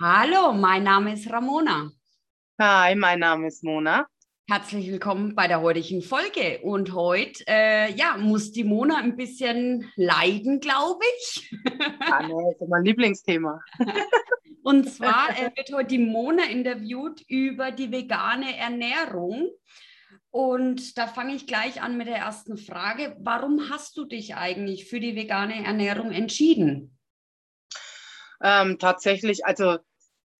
Hallo, mein Name ist Ramona. Hi, mein Name ist Mona. Herzlich willkommen bei der heutigen Folge. Und heute, äh, ja, muss die Mona ein bisschen leiden, glaube ich. Ah, nee, das ist mein Lieblingsthema. Und zwar äh, wird heute die Mona interviewt über die vegane Ernährung. Und da fange ich gleich an mit der ersten Frage. Warum hast du dich eigentlich für die vegane Ernährung entschieden? Ähm, tatsächlich, also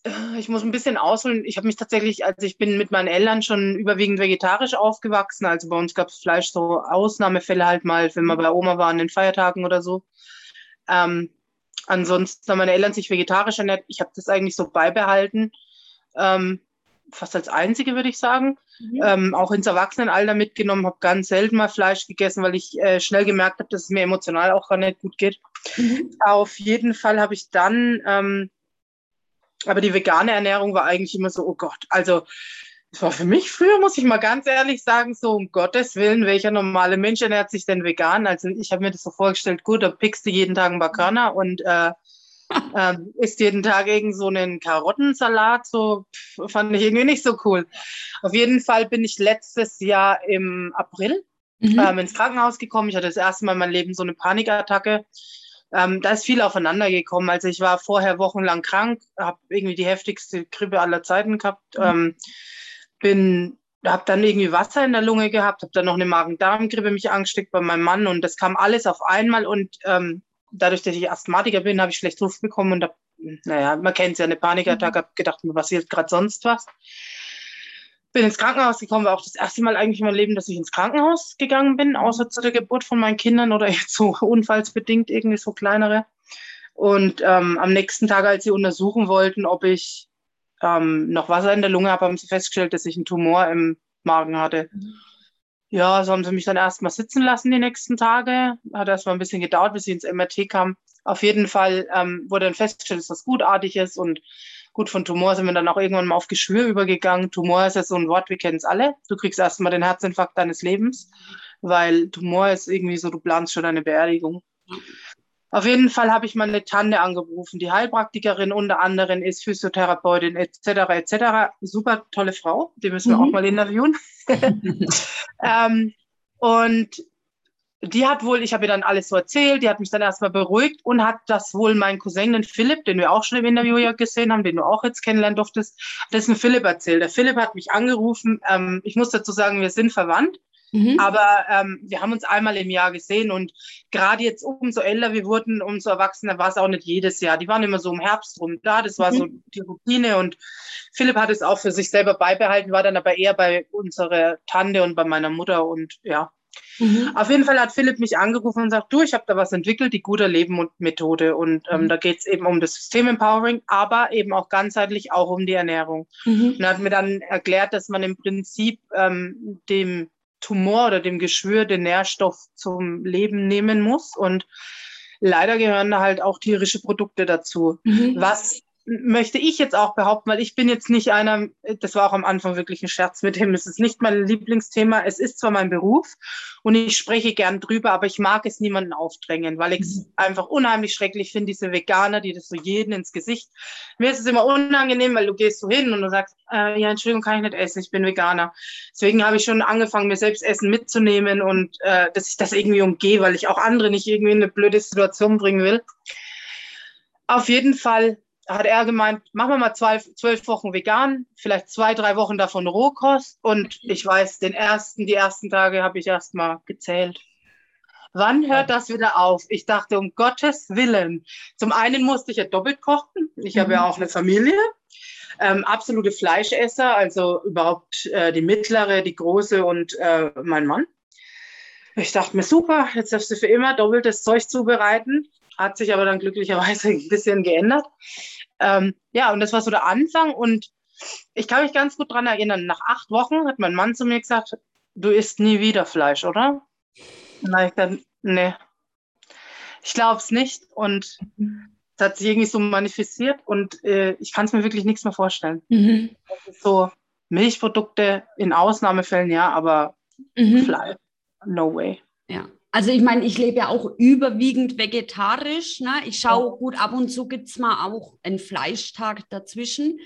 äh, ich muss ein bisschen ausholen. Ich habe mich tatsächlich, also ich bin mit meinen Eltern schon überwiegend vegetarisch aufgewachsen. Also bei uns gab es Fleisch, so Ausnahmefälle halt mal, wenn wir bei Oma waren, den Feiertagen oder so. Ähm, ansonsten haben meine Eltern sich vegetarisch ernährt. Ich habe das eigentlich so beibehalten. Ähm, fast als einzige, würde ich sagen. Mhm. Ähm, auch ins Erwachsenenalter mitgenommen, habe ganz selten mal Fleisch gegessen, weil ich äh, schnell gemerkt habe, dass es mir emotional auch gar nicht gut geht. Mhm. Auf jeden Fall habe ich dann ähm, aber die vegane Ernährung war eigentlich immer so, oh Gott, also es war für mich früher, muss ich mal ganz ehrlich sagen, so um Gottes Willen, welcher normale Mensch ernährt sich denn vegan? Also ich habe mir das so vorgestellt, gut, da pickst du jeden Tag einen Bakana und äh, äh, isst jeden Tag irgend so einen Karottensalat, so pff, fand ich irgendwie nicht so cool. Auf jeden Fall bin ich letztes Jahr im April mhm. ähm, ins Krankenhaus gekommen. Ich hatte das erste Mal in meinem Leben so eine Panikattacke ähm, da ist viel aufeinander gekommen. Also ich war vorher wochenlang krank, habe irgendwie die heftigste Grippe aller Zeiten gehabt, mhm. ähm, bin habe dann irgendwie Wasser in der Lunge gehabt, habe dann noch eine Magen-Darm-Grippe mich angesteckt bei meinem Mann und das kam alles auf einmal und ähm, dadurch, dass ich Asthmatiker bin, habe ich schlecht Luft bekommen und hab, naja, man kennt es ja, eine Panikattacke, mhm. habe gedacht, mir passiert gerade sonst was bin ins Krankenhaus gekommen, war auch das erste Mal eigentlich in meinem Leben, dass ich ins Krankenhaus gegangen bin, außer zu der Geburt von meinen Kindern oder jetzt so unfallsbedingt irgendwie so kleinere. Und ähm, am nächsten Tag, als sie untersuchen wollten, ob ich ähm, noch Wasser in der Lunge habe, haben sie festgestellt, dass ich einen Tumor im Magen hatte. Mhm. Ja, so haben sie mich dann erstmal sitzen lassen die nächsten Tage. Hat erstmal ein bisschen gedauert, bis ich ins MRT kam. Auf jeden Fall ähm, wurde dann festgestellt, dass das gutartig ist und Gut, von Tumor sind wir dann auch irgendwann mal auf Geschwür übergegangen. Tumor ist ja so ein Wort, wir kennen es alle. Du kriegst erstmal den Herzinfarkt deines Lebens, weil Tumor ist irgendwie so, du planst schon eine Beerdigung. Auf jeden Fall habe ich meine Tante angerufen, die Heilpraktikerin unter anderem ist Physiotherapeutin etc. etc. Super tolle Frau, die müssen wir mhm. auch mal interviewen. ähm, und die hat wohl, ich habe ihr dann alles so erzählt, die hat mich dann erstmal beruhigt und hat das wohl mein Cousin, den Philipp, den wir auch schon im Interview ja gesehen haben, den du auch jetzt kennenlernen durftest, ein Philipp erzählt. Der Philipp hat mich angerufen. Ähm, ich muss dazu sagen, wir sind verwandt. Mhm. Aber ähm, wir haben uns einmal im Jahr gesehen und gerade jetzt umso älter wir wurden, umso erwachsener war es auch nicht jedes Jahr. Die waren immer so im Herbst rum da, das war mhm. so die Routine und Philipp hat es auch für sich selber beibehalten, war dann aber eher bei unserer Tante und bei meiner Mutter und ja, Mhm. Auf jeden Fall hat Philipp mich angerufen und sagt, du, ich habe da was entwickelt, die gute Leben und Methode. Und ähm, mhm. da geht es eben um das System Empowering, aber eben auch ganzheitlich auch um die Ernährung. Mhm. Und er hat mir dann erklärt, dass man im Prinzip ähm, dem Tumor oder dem Geschwür den Nährstoff zum Leben nehmen muss. Und leider gehören da halt auch tierische Produkte dazu, mhm. was möchte ich jetzt auch behaupten, weil ich bin jetzt nicht einer, das war auch am Anfang wirklich ein Scherz mit dem, es ist nicht mein Lieblingsthema, es ist zwar mein Beruf und ich spreche gern drüber, aber ich mag es niemanden aufdrängen, weil ich es mhm. einfach unheimlich schrecklich finde, diese Veganer, die das so jeden ins Gesicht, mir ist es immer unangenehm, weil du gehst so hin und du sagst, äh, ja, Entschuldigung, kann ich nicht essen, ich bin Veganer. Deswegen habe ich schon angefangen, mir selbst Essen mitzunehmen und äh, dass ich das irgendwie umgehe, weil ich auch andere nicht irgendwie in eine blöde Situation bringen will. Auf jeden Fall hat er gemeint, machen wir mal zwei, zwölf Wochen vegan, vielleicht zwei, drei Wochen davon Rohkost. Und ich weiß, den ersten, die ersten Tage habe ich erst mal gezählt. Wann hört das wieder auf? Ich dachte, um Gottes Willen. Zum einen musste ich ja doppelt kochen. Ich mhm. habe ja mhm. auch eine Familie. Ähm, absolute Fleischesser, also überhaupt äh, die mittlere, die große und äh, mein Mann. Ich dachte mir, super, jetzt darfst du für immer doppeltes Zeug zubereiten. Hat sich aber dann glücklicherweise ein bisschen geändert. Ähm, ja, und das war so der Anfang. Und ich kann mich ganz gut daran erinnern, nach acht Wochen hat mein Mann zu mir gesagt, du isst nie wieder Fleisch, oder? Und dann ich dann, nee, ich glaube es nicht. Und es hat sich irgendwie so manifestiert und äh, ich kann es mir wirklich nichts mehr vorstellen. Mhm. so Milchprodukte in Ausnahmefällen, ja, aber mhm. Fleisch, no way. Ja. Also ich meine, ich lebe ja auch überwiegend vegetarisch. Ne? Ich schaue gut, ab und zu gibt es mal auch einen Fleischtag dazwischen.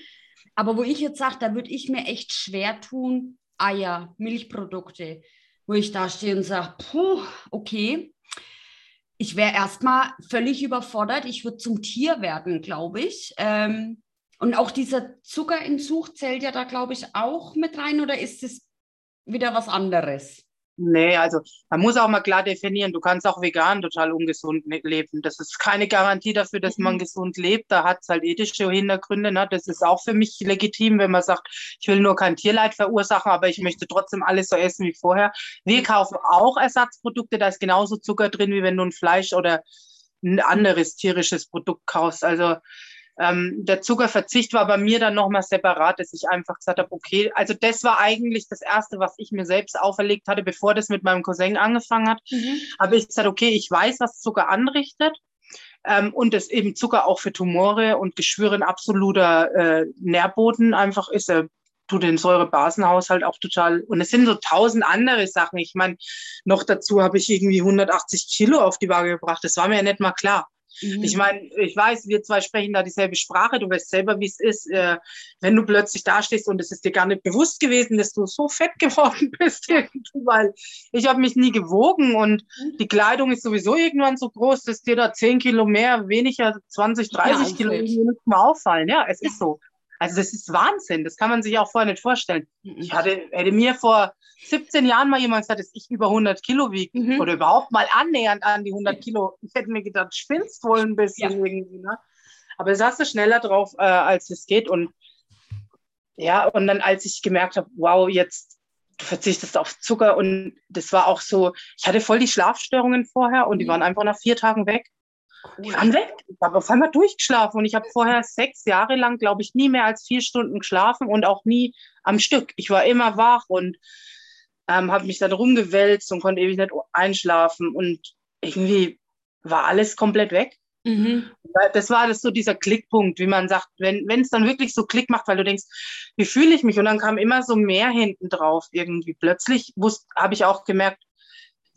Aber wo ich jetzt sage, da würde ich mir echt schwer tun, Eier, Milchprodukte, wo ich da stehe und sage, puh, okay. Ich wäre erstmal völlig überfordert. Ich würde zum Tier werden, glaube ich. Ähm, und auch dieser Zuckerentzug zählt ja da, glaube ich, auch mit rein oder ist es wieder was anderes? Nee, also man muss auch mal klar definieren, du kannst auch vegan total ungesund leben. Das ist keine Garantie dafür, dass man mhm. gesund lebt. Da hat es halt ethische Hintergründe. Ne? Das ist auch für mich legitim, wenn man sagt, ich will nur kein Tierleid verursachen, aber ich möchte trotzdem alles so essen wie vorher. Wir kaufen auch Ersatzprodukte, da ist genauso Zucker drin, wie wenn du ein Fleisch oder ein anderes tierisches Produkt kaufst. Also ähm, der Zuckerverzicht war bei mir dann nochmal separat, dass ich einfach gesagt habe, okay, also das war eigentlich das Erste, was ich mir selbst auferlegt hatte, bevor das mit meinem Cousin angefangen hat. Mhm. Habe ich gesagt, okay, ich weiß, was Zucker anrichtet. Ähm, und dass eben Zucker auch für Tumore und Geschwüre ein absoluter äh, Nährboden einfach ist. Er tut den Säurebasenhaushalt auch total. Und es sind so tausend andere Sachen. Ich meine, noch dazu habe ich irgendwie 180 Kilo auf die Waage gebracht. Das war mir ja nicht mal klar. Mhm. Ich meine, ich weiß, wir zwei sprechen da dieselbe Sprache. Du weißt selber, wie es ist, äh, wenn du plötzlich dastehst und es ist dir gar nicht bewusst gewesen, dass du so fett geworden bist, weil ich habe mich nie gewogen und mhm. die Kleidung ist sowieso irgendwann so groß, dass dir da 10 Kilo mehr, weniger, 20, 30 ja, Kilo nicht mehr auffallen. Ja, es ist so. Also das ist Wahnsinn, das kann man sich auch vorher nicht vorstellen. Mhm. Ich hatte, hätte mir vor 17 Jahren mal jemand gesagt, dass ich über 100 Kilo wiege mhm. oder überhaupt mal annähernd an die 100 Kilo. Ich hätte mir gedacht, spinnst wohl ein bisschen ja. irgendwie. Ne? Aber da saß du schneller drauf, äh, als es geht. Und ja, und dann als ich gemerkt habe, wow, jetzt du verzichtest auf Zucker und das war auch so, ich hatte voll die Schlafstörungen vorher und die mhm. waren einfach nach vier Tagen weg. Die waren weg. Ich habe auf einmal durchgeschlafen und ich habe vorher sechs Jahre lang, glaube ich, nie mehr als vier Stunden geschlafen und auch nie am Stück. Ich war immer wach und ähm, habe mich dann rumgewälzt und konnte ewig nicht einschlafen und irgendwie war alles komplett weg. Mhm. Das war das so dieser Klickpunkt, wie man sagt, wenn es dann wirklich so Klick macht, weil du denkst, wie fühle ich mich? Und dann kam immer so mehr hinten drauf irgendwie. Plötzlich habe ich auch gemerkt,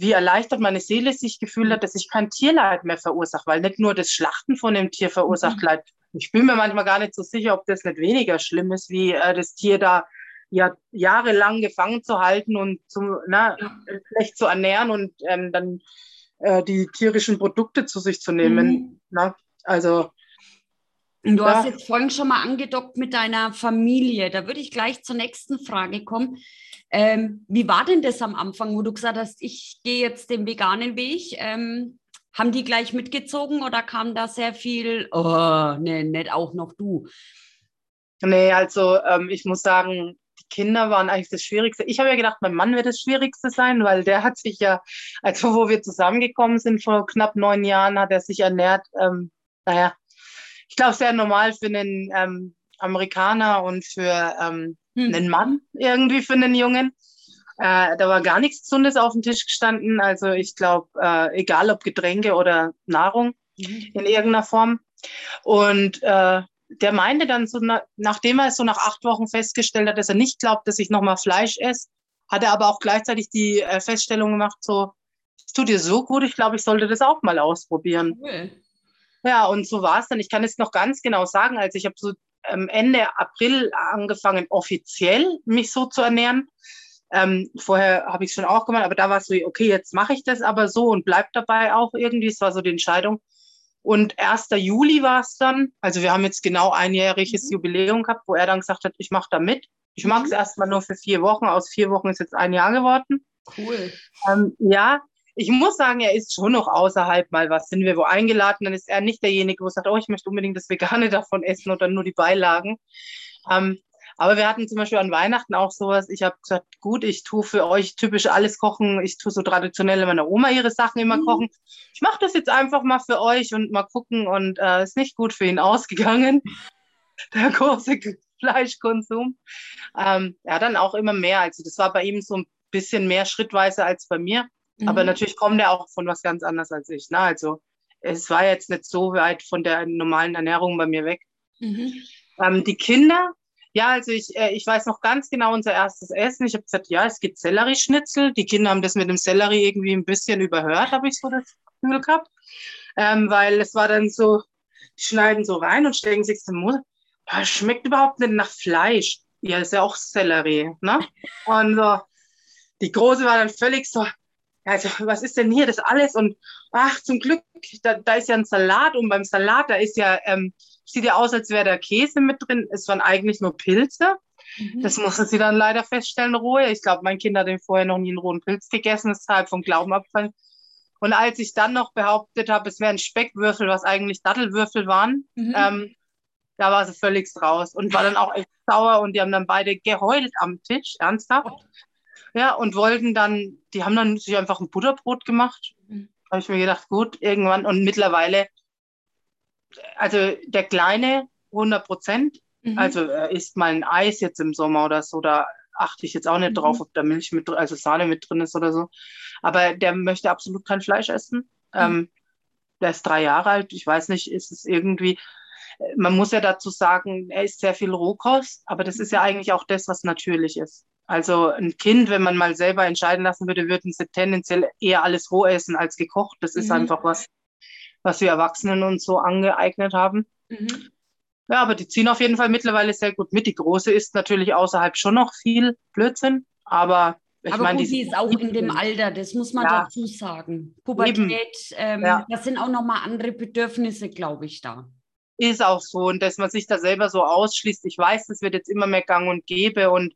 wie erleichtert meine Seele sich gefühlt hat, dass ich kein Tierleid mehr verursache, weil nicht nur das Schlachten von dem Tier verursacht mhm. Leid. Ich bin mir manchmal gar nicht so sicher, ob das nicht weniger schlimm ist, wie äh, das Tier da ja jahrelang gefangen zu halten und zum, na, ja. schlecht zu ernähren und ähm, dann äh, die tierischen Produkte zu sich zu nehmen. Mhm. Na? Also Du ja. hast jetzt vorhin schon mal angedockt mit deiner Familie. Da würde ich gleich zur nächsten Frage kommen. Ähm, wie war denn das am Anfang, wo du gesagt hast, ich gehe jetzt den veganen Weg? Ähm, haben die gleich mitgezogen oder kam da sehr viel, oh, nee, nicht auch noch du? Nee, also ähm, ich muss sagen, die Kinder waren eigentlich das Schwierigste. Ich habe ja gedacht, mein Mann wird das Schwierigste sein, weil der hat sich ja, also wo wir zusammengekommen sind vor knapp neun Jahren, hat er sich ernährt. Ähm, naja, ich glaube, sehr normal für einen ähm, Amerikaner und für ähm, hm. einen Mann irgendwie für einen Jungen. Äh, da war gar nichts Gesundes auf dem Tisch gestanden. Also ich glaube, äh, egal ob Getränke oder Nahrung mhm. in irgendeiner Form. Und äh, der meinte dann so, na, nachdem er es so nach acht Wochen festgestellt hat, dass er nicht glaubt, dass ich nochmal Fleisch esse, hat er aber auch gleichzeitig die äh, Feststellung gemacht, so, es tut dir so gut, ich glaube, ich sollte das auch mal ausprobieren. Cool. Ja, und so war es dann. Ich kann es noch ganz genau sagen. Also ich habe so Ende April angefangen, offiziell mich so zu ernähren. Ähm, vorher habe ich es schon auch gemacht, aber da war es so, okay, jetzt mache ich das aber so und bleib dabei auch irgendwie. Es war so die Entscheidung. Und 1. Juli war es dann, also wir haben jetzt genau einjähriges mhm. Jubiläum gehabt, wo er dann gesagt hat, ich mache da mit. Ich mag es mhm. erstmal nur für vier Wochen. Aus vier Wochen ist jetzt ein Jahr geworden. Cool. Ähm, ja, ich muss sagen, er ist schon noch außerhalb mal was. Sind wir wo eingeladen, dann ist er nicht derjenige, wo sagt, oh, ich möchte unbedingt das Vegane davon essen oder nur die Beilagen. Ähm, aber wir hatten zum Beispiel an Weihnachten auch sowas. Ich habe gesagt, gut, ich tue für euch typisch alles kochen. Ich tue so traditionell meiner Oma ihre Sachen immer mhm. kochen. Ich mache das jetzt einfach mal für euch und mal gucken. Und äh, ist nicht gut für ihn ausgegangen, der große Fleischkonsum. Ähm, ja, dann auch immer mehr. Also das war bei ihm so ein bisschen mehr schrittweise als bei mir. Mhm. Aber natürlich kommt er auch von was ganz anderes als ich. Ne? Also es war jetzt nicht so weit von der normalen Ernährung bei mir weg. Mhm. Ähm, die Kinder, Ja, also ich, äh, ich weiß noch ganz genau unser erstes Essen. Ich habe gesagt, ja, es gibt Sellerieschnitzel. Die Kinder haben das mit dem Sellerie irgendwie ein bisschen überhört, habe ich so das Gefühl gehabt. Ähm, weil es war dann so, die schneiden so rein und stecken sich zum Mund. Das schmeckt überhaupt nicht nach Fleisch. Ja, ist ja auch Sellerie, ne? Und so, die Große war dann völlig so, also was ist denn hier das alles? Und ach, zum Glück, da, da ist ja ein Salat und beim Salat, da ist ja, ähm, sieht ja aus, als wäre da Käse mit drin. Es waren eigentlich nur Pilze. Mhm. Das musste sie dann leider feststellen, rohe. Ich glaube, mein Kind hat den vorher noch nie einen rohen Pilz gegessen, deshalb vom Glauben abfallen. Und als ich dann noch behauptet habe, es wären Speckwürfel, was eigentlich Dattelwürfel waren, mhm. ähm, da war sie völlig raus und war dann auch echt sauer und die haben dann beide geheult am Tisch, ernsthaft. Ja, und wollten dann, die haben dann sich einfach ein Butterbrot gemacht. Mhm. Habe ich mir gedacht, gut, irgendwann und mittlerweile, also der Kleine 100 Prozent, mhm. also er isst mal ein Eis jetzt im Sommer oder so, da achte ich jetzt auch nicht mhm. drauf, ob da Milch mit, also Sahne mit drin ist oder so. Aber der möchte absolut kein Fleisch essen. Mhm. Ähm, der ist drei Jahre alt. Ich weiß nicht, ist es irgendwie, man muss ja dazu sagen, er isst sehr viel Rohkost, aber das ist ja eigentlich auch das, was natürlich ist. Also ein Kind, wenn man mal selber entscheiden lassen würde, würden sie tendenziell eher alles roh essen als gekocht. Das ist mhm. einfach was, was wir Erwachsenen uns so angeeignet haben. Mhm. Ja, aber die ziehen auf jeden Fall mittlerweile sehr gut mit. Die Große ist natürlich außerhalb schon noch viel Blödsinn, aber ich aber meine, gut, die ist auch in dem Alter, das muss man ja. dazu sagen. Pubertät, ähm, ja. das sind auch nochmal andere Bedürfnisse, glaube ich, da. Ist auch so. Und dass man sich da selber so ausschließt. Ich weiß, das wird jetzt immer mehr gang und gäbe und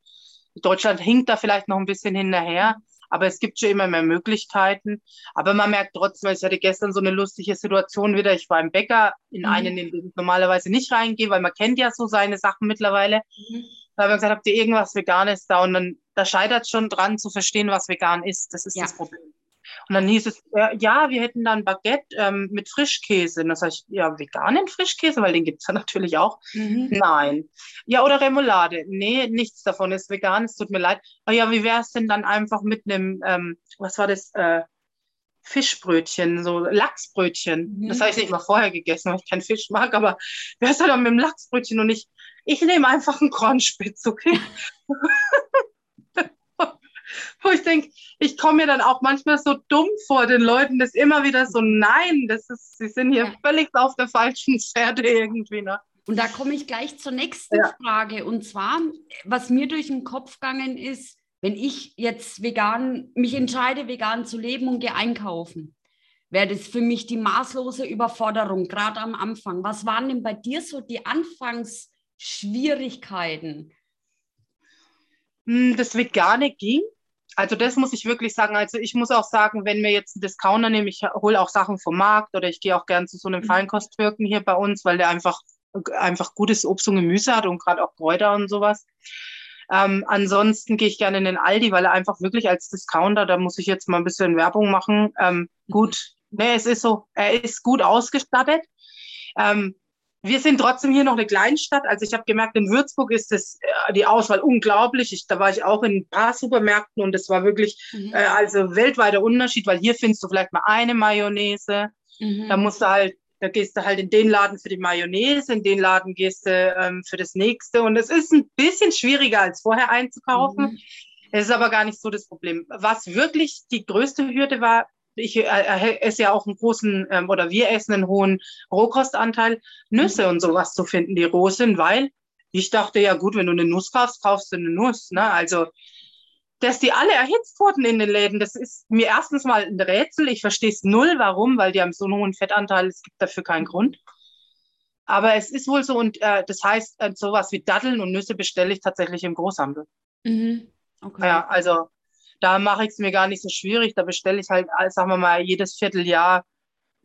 Deutschland hinkt da vielleicht noch ein bisschen hinterher. Aber es gibt schon immer mehr Möglichkeiten. Aber man merkt trotzdem, ich hatte gestern so eine lustige Situation wieder. Ich war im Bäcker, in mhm. einen, in den ich normalerweise nicht reingehe, weil man kennt ja so seine Sachen mittlerweile. Mhm. Da habe ich gesagt, habt ihr irgendwas Veganes da? Und dann, da scheitert es schon dran zu verstehen, was vegan ist. Das ist ja. das Problem. Und dann hieß es, äh, ja, wir hätten dann Baguette ähm, mit Frischkäse. Und dann sage ich, ja, veganen Frischkäse, weil den gibt es ja natürlich auch. Mhm. Nein. Ja, oder Remoulade. Nee, nichts davon ist vegan, es tut mir leid. Oh ja, wie wäre es denn dann einfach mit einem, ähm, was war das, äh, Fischbrötchen, so Lachsbrötchen. Mhm. Das habe ich nicht mal vorher gegessen, weil ich keinen Fisch mag, aber wer ist dann mit dem Lachsbrötchen und ich, ich nehme einfach einen Kornspitz, okay? wo ich denke, ich komme mir dann auch manchmal so dumm vor den Leuten, das immer wieder so, nein, das ist, sie sind hier ja. völlig auf der falschen Pferde irgendwie. Ne? Und da komme ich gleich zur nächsten ja. Frage. Und zwar, was mir durch den Kopf gegangen ist, wenn ich jetzt vegan, mich entscheide, vegan zu leben und gehe einkaufen, wäre das für mich die maßlose Überforderung, gerade am Anfang. Was waren denn bei dir so die Anfangsschwierigkeiten? Hm, das Vegane ging also das muss ich wirklich sagen. Also ich muss auch sagen, wenn mir jetzt ein Discounter nehme, ich hole auch Sachen vom Markt oder ich gehe auch gern zu so einem mhm. Feinkosttürken hier bei uns, weil der einfach, einfach gutes Obst und Gemüse hat und gerade auch Kräuter und sowas. Ähm, ansonsten gehe ich gerne in den Aldi, weil er einfach wirklich als Discounter, da muss ich jetzt mal ein bisschen Werbung machen. Ähm, gut, ne, es ist so, er ist gut ausgestattet. Ähm, wir sind trotzdem hier noch eine Kleinstadt. Also ich habe gemerkt, in Würzburg ist das, äh, die Auswahl unglaublich. Ich, da war ich auch in ein paar Supermärkten und es war wirklich mhm. äh, also weltweiter Unterschied, weil hier findest du vielleicht mal eine Mayonnaise. Mhm. Da musst du halt, da gehst du halt in den Laden für die Mayonnaise, in den Laden gehst du ähm, für das nächste. Und es ist ein bisschen schwieriger als vorher einzukaufen. Mhm. Es ist aber gar nicht so das Problem. Was wirklich die größte Hürde war, ich äh, esse ja auch einen großen, ähm, oder wir essen einen hohen Rohkostanteil, Nüsse mhm. und sowas zu finden, die roh sind, weil ich dachte, ja gut, wenn du eine Nuss kaufst, kaufst du eine Nuss. Ne? Also, dass die alle erhitzt wurden in den Läden, das ist mir erstens mal ein Rätsel. Ich verstehe es null, warum, weil die haben so einen hohen Fettanteil, es gibt dafür keinen Grund. Aber es ist wohl so, und äh, das heißt, äh, sowas wie Datteln und Nüsse bestelle ich tatsächlich im Großhandel. Mhm. Okay. Ja, also da mache ich es mir gar nicht so schwierig. Da bestelle ich halt, äh, sagen wir mal, jedes Vierteljahr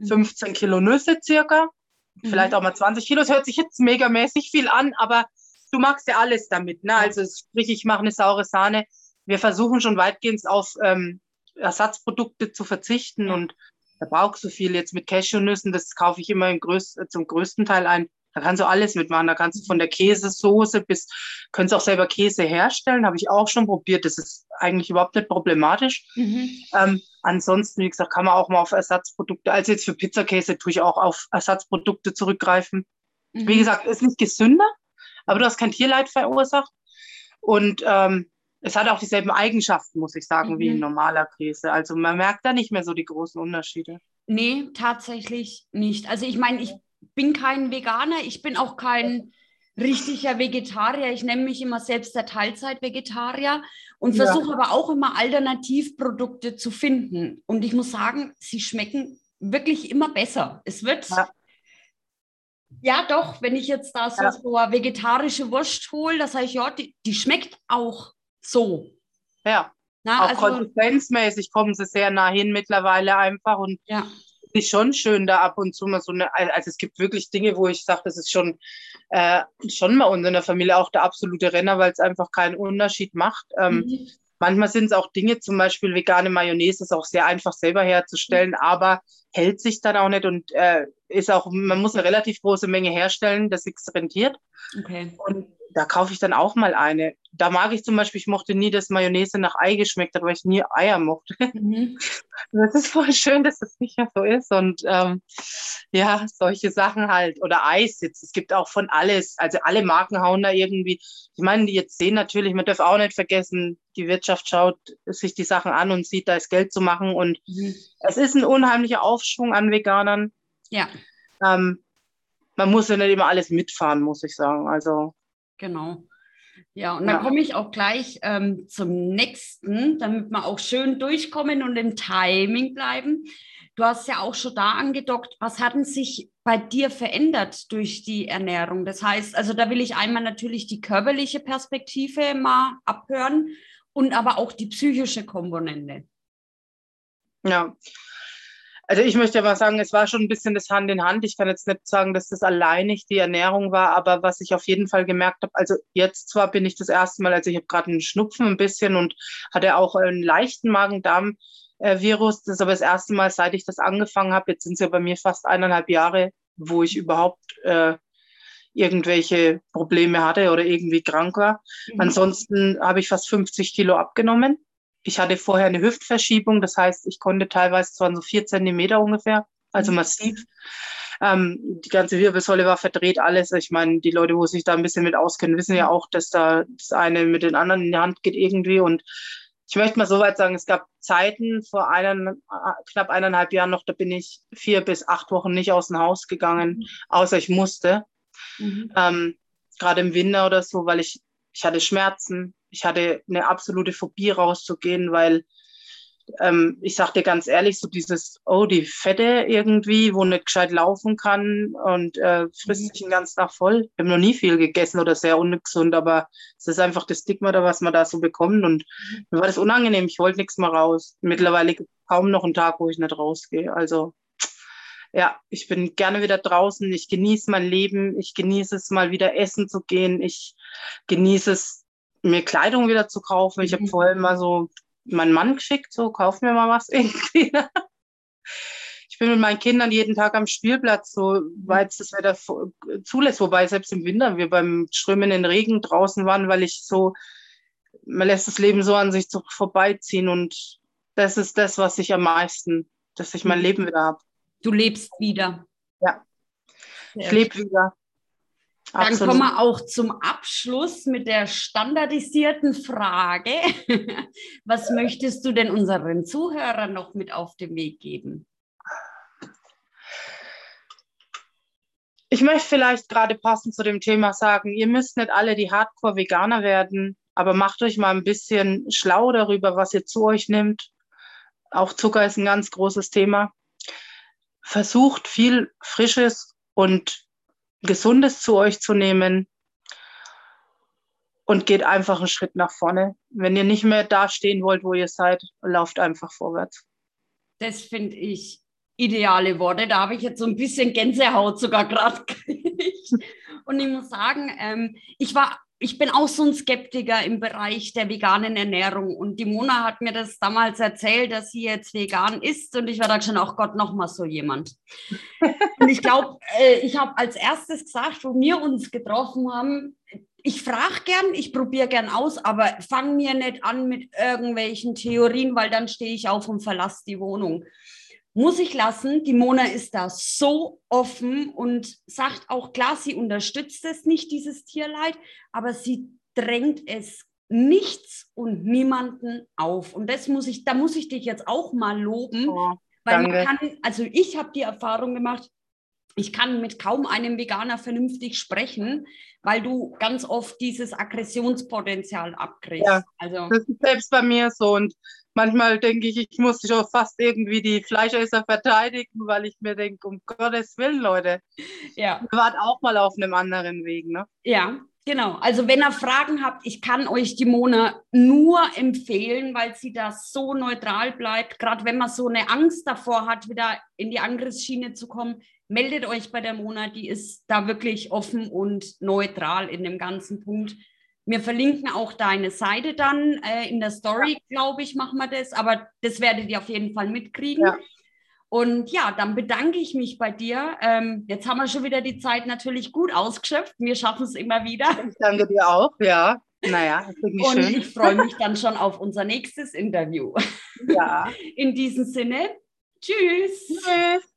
15 mhm. Kilo Nüsse circa. Mhm. Vielleicht auch mal 20 Kilo. Das hört sich jetzt megamäßig viel an, aber du magst ja alles damit. Ne? Also sprich, ich mache eine saure Sahne. Wir versuchen schon weitgehend auf ähm, Ersatzprodukte zu verzichten und da brauchst du viel jetzt mit Cashewnüssen. Das kaufe ich immer im größ zum größten Teil ein. Da kannst du alles mitmachen. Da kannst du von der Käsesoße bis, kannst auch selber Käse herstellen. Habe ich auch schon probiert. Das ist eigentlich überhaupt nicht problematisch. Mhm. Ähm, ansonsten, wie gesagt, kann man auch mal auf Ersatzprodukte, also jetzt für Pizzakäse tue ich auch auf Ersatzprodukte zurückgreifen. Mhm. Wie gesagt, ist nicht gesünder, aber du hast kein Tierleid verursacht. Und ähm, es hat auch dieselben Eigenschaften, muss ich sagen, mhm. wie ein mhm. normaler Käse. Also man merkt da nicht mehr so die großen Unterschiede. Nee, tatsächlich nicht. Also ich meine, ich bin kein Veganer, ich bin auch kein richtiger Vegetarier. Ich nenne mich immer selbst der Teilzeit-Vegetarier und ja. versuche aber auch immer Alternativprodukte zu finden. Und ich muss sagen, sie schmecken wirklich immer besser. Es wird ja. Ja, doch, wenn ich jetzt da so, ja. so eine vegetarische Wurst hole, da sage ich, ja, die, die schmeckt auch so. Ja. Na, auch also, konsistenzmäßig kommen sie sehr nah hin mittlerweile einfach und ja. Ist schon schön da ab und zu mal so eine, also es gibt wirklich Dinge, wo ich sage, das ist schon, äh, schon bei uns in der Familie auch der absolute Renner, weil es einfach keinen Unterschied macht. Ähm, mhm. Manchmal sind es auch Dinge, zum Beispiel vegane Mayonnaise, ist auch sehr einfach selber herzustellen, mhm. aber hält sich dann auch nicht und äh, ist auch, man muss eine relativ große Menge herstellen, dass sich rentiert. Okay. Und da kaufe ich dann auch mal eine. Da mag ich zum Beispiel, ich mochte nie, dass Mayonnaise nach Ei geschmeckt hat, weil ich nie Eier mochte. Mhm. Das ist voll schön, dass das nicht mehr so ist. Und ähm, ja, solche Sachen halt. Oder Eis jetzt. Es gibt auch von alles. Also alle Marken hauen da irgendwie. Ich meine, die jetzt sehen natürlich, man darf auch nicht vergessen, die Wirtschaft schaut sich die Sachen an und sieht, da ist Geld zu machen. Und mhm. es ist ein unheimlicher Aufschwung an Veganern. Ja. Ähm, man muss ja nicht immer alles mitfahren, muss ich sagen. Also Genau. Ja, und dann ja. komme ich auch gleich ähm, zum nächsten, damit wir auch schön durchkommen und im Timing bleiben. Du hast ja auch schon da angedockt, was hat denn sich bei dir verändert durch die Ernährung? Das heißt, also da will ich einmal natürlich die körperliche Perspektive mal abhören und aber auch die psychische Komponente. Ja, also ich möchte aber sagen, es war schon ein bisschen das Hand in Hand. Ich kann jetzt nicht sagen, dass das alleinig die Ernährung war, aber was ich auf jeden Fall gemerkt habe, also jetzt zwar bin ich das erste Mal, also ich habe gerade einen Schnupfen ein bisschen und hatte auch einen leichten Magen-Darm-Virus. Das ist aber das erste Mal, seit ich das angefangen habe. Jetzt sind es ja bei mir fast eineinhalb Jahre, wo ich überhaupt äh, irgendwelche Probleme hatte oder irgendwie krank war. Mhm. Ansonsten habe ich fast 50 Kilo abgenommen ich hatte vorher eine Hüftverschiebung, das heißt, ich konnte teilweise, zwar so vier Zentimeter ungefähr, also mhm. massiv. Ähm, die ganze Wirbelsäule war verdreht, alles. Ich meine, die Leute, wo sich da ein bisschen mit auskennen, wissen ja auch, dass da das eine mit den anderen in die Hand geht irgendwie. Und ich möchte mal so weit sagen, es gab Zeiten vor einen, knapp eineinhalb Jahren noch, da bin ich vier bis acht Wochen nicht aus dem Haus gegangen, mhm. außer ich musste. Mhm. Ähm, Gerade im Winter oder so, weil ich, ich hatte Schmerzen, ich hatte eine absolute Phobie rauszugehen, weil ähm, ich sag dir ganz ehrlich, so dieses, oh, die Fette irgendwie, wo nicht gescheit laufen kann und äh, frisst mhm. sich den ganzen Tag voll. Ich habe noch nie viel gegessen oder sehr ungesund, aber es ist einfach das Stigma da, was man da so bekommt. Und mhm. mir war das unangenehm. Ich wollte nichts mehr raus. Mittlerweile kaum noch einen Tag, wo ich nicht rausgehe. Also ja, ich bin gerne wieder draußen. Ich genieße mein Leben. Ich genieße es, mal wieder essen zu gehen. Ich genieße es, mir Kleidung wieder zu kaufen. Ich habe mhm. vorher immer so meinen Mann geschickt, so, kauf mir mal was irgendwie. ich bin mit meinen Kindern jeden Tag am Spielplatz, so weit es das Wetter zulässt. Wobei selbst im Winter wir beim strömenden Regen draußen waren, weil ich so, man lässt das Leben so an sich so vorbeiziehen und das ist das, was ich am meisten, dass ich mein mhm. Leben wieder habe. Du lebst wieder. Ja. Ich lebe wieder. Dann kommen wir auch zum Abschluss mit der standardisierten Frage. Was möchtest du denn unseren Zuhörern noch mit auf den Weg geben? Ich möchte vielleicht gerade passend zu dem Thema sagen, ihr müsst nicht alle die Hardcore-Veganer werden, aber macht euch mal ein bisschen schlau darüber, was ihr zu euch nimmt. Auch Zucker ist ein ganz großes Thema. Versucht viel Frisches und Gesundes zu euch zu nehmen und geht einfach einen Schritt nach vorne. Wenn ihr nicht mehr da stehen wollt, wo ihr seid, lauft einfach vorwärts. Das finde ich ideale Worte. Da habe ich jetzt so ein bisschen Gänsehaut sogar gerade gekriegt. Und ich muss sagen, ähm, ich war ich bin auch so ein Skeptiker im Bereich der veganen Ernährung. Und die Mona hat mir das damals erzählt, dass sie jetzt vegan ist. Und ich war dann schon, auch Gott, noch mal so jemand. und ich glaube, äh, ich habe als erstes gesagt, wo wir uns getroffen haben, ich frage gern, ich probiere gern aus, aber fang mir nicht an mit irgendwelchen Theorien, weil dann stehe ich auf und verlasse die Wohnung. Muss ich lassen. Die Mona ist da so offen und sagt auch klar, sie unterstützt es nicht, dieses Tierleid, aber sie drängt es nichts und niemanden auf. Und das muss ich, da muss ich dich jetzt auch mal loben, oh, weil man kann, also ich habe die Erfahrung gemacht, ich kann mit kaum einem Veganer vernünftig sprechen, weil du ganz oft dieses Aggressionspotenzial abkriegst. Ja, also, das ist selbst bei mir so. Und manchmal denke ich, ich muss schon fast irgendwie die Fleischesser verteidigen, weil ich mir denke, um Gottes Willen, Leute. Ja. Ihr wart auch mal auf einem anderen Weg, ne? Ja, Genau, also wenn ihr Fragen habt, ich kann euch die Mona nur empfehlen, weil sie da so neutral bleibt. Gerade wenn man so eine Angst davor hat, wieder in die Angriffsschiene zu kommen, meldet euch bei der Mona, die ist da wirklich offen und neutral in dem ganzen Punkt. Wir verlinken auch deine Seite dann äh, in der Story, glaube ich, machen wir das, aber das werdet ihr auf jeden Fall mitkriegen. Ja. Und ja, dann bedanke ich mich bei dir. Ähm, jetzt haben wir schon wieder die Zeit natürlich gut ausgeschöpft. Wir schaffen es immer wieder. Ich danke dir auch, ja. Naja, Und schön. ich freue mich dann schon auf unser nächstes Interview. Ja. In diesem Sinne, tschüss. Tschüss.